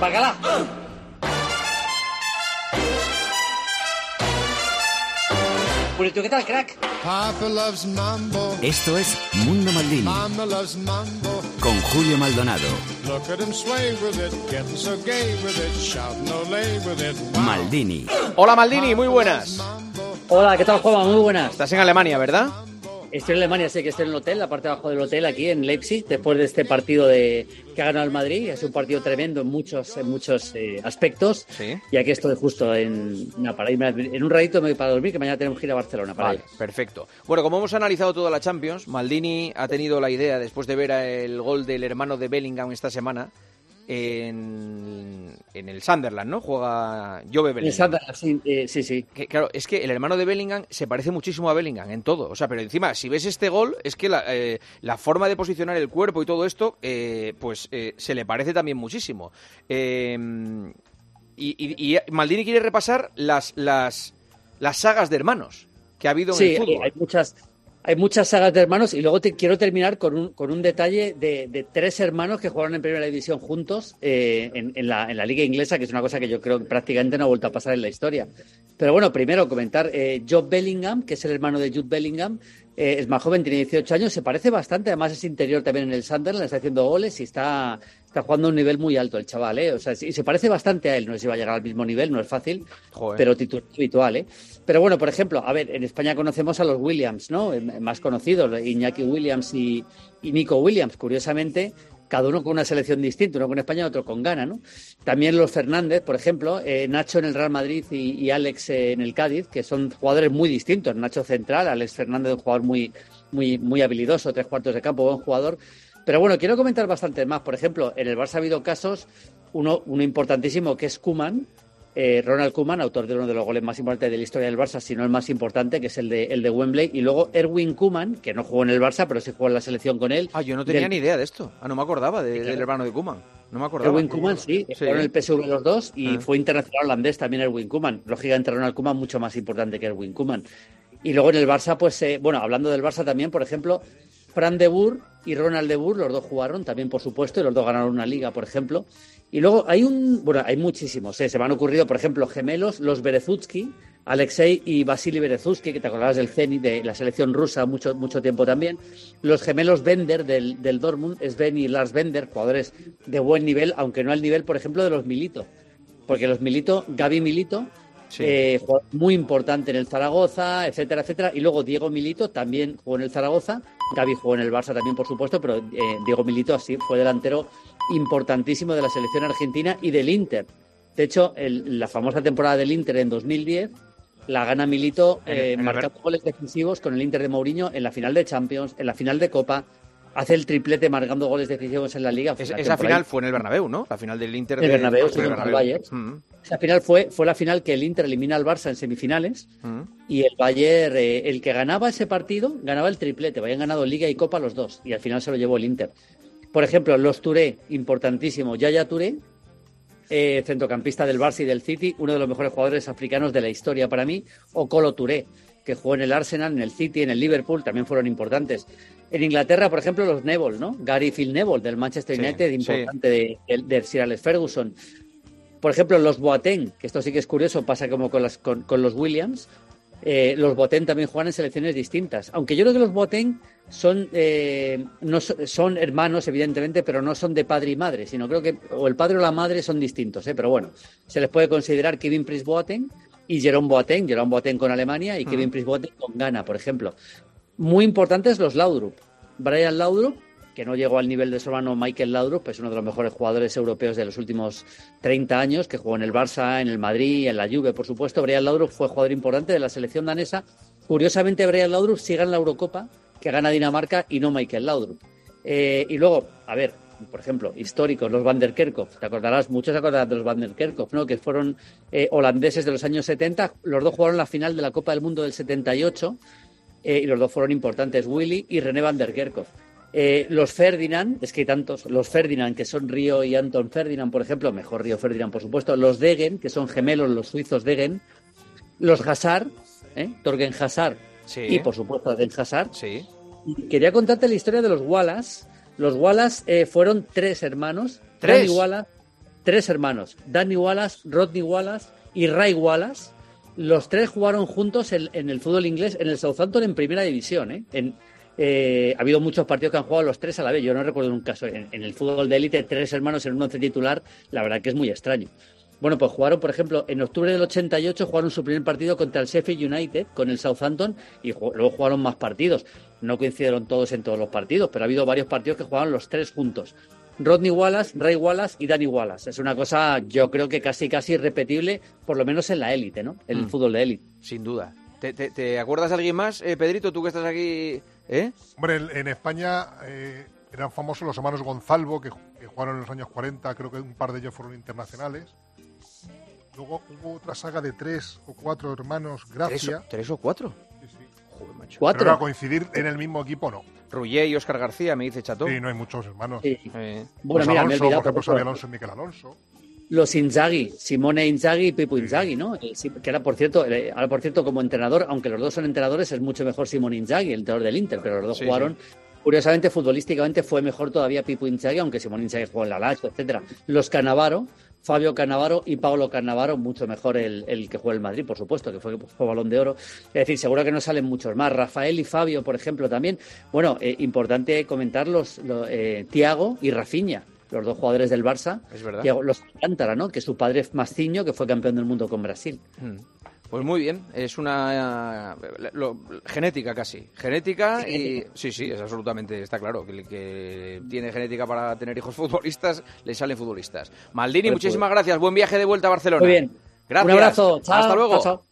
Bacala. ¿qué tal, crack? Esto es Mundo Maldini. Con Julio Maldonado. Maldini. Hola Maldini, muy buenas. Hola, ¿qué tal, Juan? Muy buenas. Estás en Alemania, ¿verdad? Estoy en Alemania, sé que estoy en el hotel, la parte de abajo del hotel, aquí en Leipzig, después de este partido de que ha ganado el Madrid. Es un partido tremendo en muchos, en muchos eh, aspectos. Sí. Y aquí estoy justo en, para irme, en un ratito me voy para dormir, que mañana tenemos que ir a Barcelona. Para vale, perfecto. Bueno, como hemos analizado toda la Champions, Maldini ha tenido la idea, después de ver el gol del hermano de Bellingham esta semana, en, el Sunderland, ¿no? Juega Jove Bellingham. sí, eh, sí, sí. claro, es que el hermano de Bellingham se parece muchísimo a Bellingham en todo. O sea, pero encima, si ves este gol, es que la, eh, forma de posicionar el cuerpo y todo esto, eh, pues se le parece también muchísimo. Em, y, Maldini quiere repasar las, las, las sagas de hermanos que ha habido en el fútbol. hay muchas hay muchas sagas de hermanos y luego quiero terminar con un, con un detalle de, tres hermanos que jugaron en primera división juntos eh, en, la, en, la, liga inglesa, que es una cosa que yo creo que prácticamente no ha vuelto a pasar en la historia. Pero bueno, primero comentar, eh, Job Bellingham, que es el hermano de Jude Bellingham, eh, es más joven, tiene 18 años, se parece bastante, además es interior también en el Sunderland, está haciendo goles y está, está jugando a un nivel muy alto el chaval, ¿eh? O sea, y se parece bastante a él, no sé si va a llegar al mismo nivel, no es fácil, pero titular habitual, ¿eh? Pero bueno, por ejemplo, a ver, en España conocemos a los Williams, ¿no? Eh, más conocidos, Iñaki Williams y, y Nico Williams, curiosamente, cada uno con una selección distinta, uno con España, otro con Ghana, ¿no? También los Fernández, por ejemplo, eh, Nacho en el Real Madrid y, Alex en el Cádiz, que son jugadores muy distintos. Nacho central, Alex Fernández un jugador muy, muy, muy habilidoso, tres cuartos de campo, buen jugador. Pero bueno, quiero comentar bastante más. Por ejemplo, en el Barça ha habido casos, uno, uno importantísimo que es Kuman, eh, Ronald Koeman, autor de uno de los goles más importantes de la historia del Barça, si no el más importante, que es el de, el de Wembley, y luego Erwin Koeman, que no jugó en el Barça, pero sí jugó en la selección con él. Ah, yo no tenía ni idea de esto. Ah, no me acordaba del hermano de Koeman. No me acordaba. Erwin Koeman, sí, sí. en el PSV los dos y ah. fue internacional holandés también Erwin Koeman. Lógicamente Ronald Koeman mucho más importante que Erwin Koeman. Y luego en el Barça, pues, eh, bueno, hablando del Barça también, por ejemplo, Fran de Boer y Ronald de Boer, los dos jugaron también, por supuesto, y los dos ganaron una liga, por ejemplo. Y luego hay un, bueno, hay muchísimos, ¿eh? se me han ocurrido, por ejemplo, gemelos, los Berezutsky, Alexei y Vasily Berezutsky, que te acordabas del Zenit, de la selección rusa mucho, mucho tiempo también. Los gemelos Bender del, del Dortmund, Sven y Lars Bender, jugadores de buen nivel, aunque no al nivel, por ejemplo, de los Milito. Porque los Milito, Gaby Milito, eh, muy importante en el Zaragoza, etcétera, etcétera. Y luego Diego Milito también jugó en el Zaragoza, Gaby jugó en el Barça también, por supuesto, pero eh, Diego Milito así fue delantero importantísimo de la selección argentina y del Inter. De hecho, la famosa temporada del Inter en 2010 la gana Milito eh, marcando goles defensivos con el Inter de Mourinho en la final de Champions, en la final de Copa, hace el triplete marcando goles decisivos en la liga. esa final fue en el Bernabéu, ¿no? La final del Inter. El de... Bernabéu, sí, el Bayern. Mm. Esa final fue, fue la final que el Inter elimina al Barça en semifinales mm. y el Bayern, eh, el que ganaba ese partido, ganaba el triplete. Habían ganado Liga y Copa los dos y al final se lo llevó el Inter. Por ejemplo, los Touré, importantísimo. Yaya Touré, eh, centrocampista del Barça y del City, uno de los mejores jugadores africanos de la historia para mí. O Colo Touré, que jugó en el Arsenal, en el City, en el Liverpool, también fueron importantes. En Inglaterra, por ejemplo, los Neville, ¿no? Gary Phil Neville del Manchester United, importante de, Sir Alex Ferguson. Por ejemplo, los Boateng, que esto sí que es curioso, pasa como con, las, con, los Williams. Eh, los Boateng también juegan en selecciones distintas. Aunque yo creo que los Boateng son, eh, no, son hermanos, evidentemente, pero no son de padre y madre, sino creo que o el padre o la madre son distintos. ¿eh? Pero bueno, se les puede considerar Kevin Prince Boateng y Jerome Boateng, Jerome Boateng con Alemania y Kevin Prince Boateng con Ghana, por ejemplo. Muy importantes los Laudrup. Brian Laudrup, que no llegó al nivel de su hermano Michael Laudrup, es uno de los mejores jugadores europeos de los últimos 30 años, que jugó en el Barça, en el Madrid, en la Juve, por supuesto. Brian Laudrup fue jugador importante de la selección danesa. Curiosamente, Brian Laudrup sigue en la Eurocopa, que gana Dinamarca y no Michael Laudrup. Eh, y luego, a ver, por ejemplo, históricos, los Van der Kerkhoff, te acordarás, muchos se acordarán de los Van der Kerkhoff, ¿no? que fueron eh, holandeses de los años 70, los dos jugaron la final de la Copa del Mundo del 78 eh, y los dos fueron importantes, Willy y René van der Kerkhoff. Eh, los Ferdinand, es que hay tantos, los Ferdinand, que son Río y Anton Ferdinand, por ejemplo, mejor Río Ferdinand, por supuesto, los Degen, que son gemelos, los suizos Degen, los Hazard, ¿eh? Torgen Hazard y, por supuesto, Den Hazard. Sí. quería contarte la historia de los Wallace. Los Wallace fueron tres hermanos, ¿Tres? Wallace, tres hermanos, Danny Wallace, Rodney Wallace y Ray Wallace. Los tres jugaron juntos en, el fútbol inglés, en el Southampton en primera división. ¿eh? En, eh, ha habido muchos partidos que han jugado los tres a la vez. Yo no recuerdo un caso. En, el fútbol de élite, tres hermanos en un once titular, la verdad que es muy extraño. Bueno, pues jugaron, por ejemplo, en octubre del 88 jugaron su primer partido contra el Sheffield United con el Southampton y luego jugaron más partidos. No coincidieron todos en todos los partidos, pero ha habido varios partidos que jugaron los tres juntos. Rodney Wallace, Ray Wallace y Danny Wallace. Es una cosa, yo creo que casi casi irrepetible, por lo menos en la élite, ¿no? En el mm. fútbol de élite. Sin duda. ¿Te, acuerdas de alguien más, eh, Pedrito, tú que estás aquí? ¿eh? Hombre, en, España eh, eran famosos los hermanos Gonzalvo, que, jugaron en los años 40, creo que un par de ellos fueron internacionales. Luego hubo otra saga de tres o cuatro hermanos, Gracia. ¿Tres, o cuatro? Sí, sí. Joder, macho. ¿Cuatro? Pero a coincidir en el mismo equipo, no. Rullé y Oscar García, me dice Chato. Sí, no hay muchos hermanos. Bueno, mira, Alonso, me he por ejemplo, Alonso y Miquel Alonso. Los Inzaghi, Simone Inzaghi y Pipo Inzaghi, ¿no? Eh, que era, por cierto, eh, ahora por cierto, como entrenador, aunque los dos son entrenadores, es mucho mejor Simone Inzaghi, el entrenador del Inter, pero los dos jugaron Curiosamente, futbolísticamente fue mejor todavía Pipo Inzaghi, aunque Simón Inzaghi jugó en la Lazio, etcétera. Los Canavaro, Fabio Canavaro y Paolo Canavaro, mucho mejor el, que jugó el Madrid, por supuesto, que fue, fue, balón de oro. Es decir, seguro que no salen muchos más. Rafael y Fabio, por ejemplo, también. Bueno, eh, importante comentar los, eh, Tiago y Rafinha los dos jugadores del Barça. Es verdad. los Alcántara, ¿no? Que su padre es Masciño, que fue campeón del mundo con Brasil. Mm. Pues muy bien, es una genética casi, genética y sí, sí, es absolutamente está claro que el que tiene genética para tener hijos futbolistas le salen futbolistas. Maldini, pues muchísimas gracias, buen viaje de vuelta a Barcelona. Muy bien, gracias. Un abrazo, hasta luego.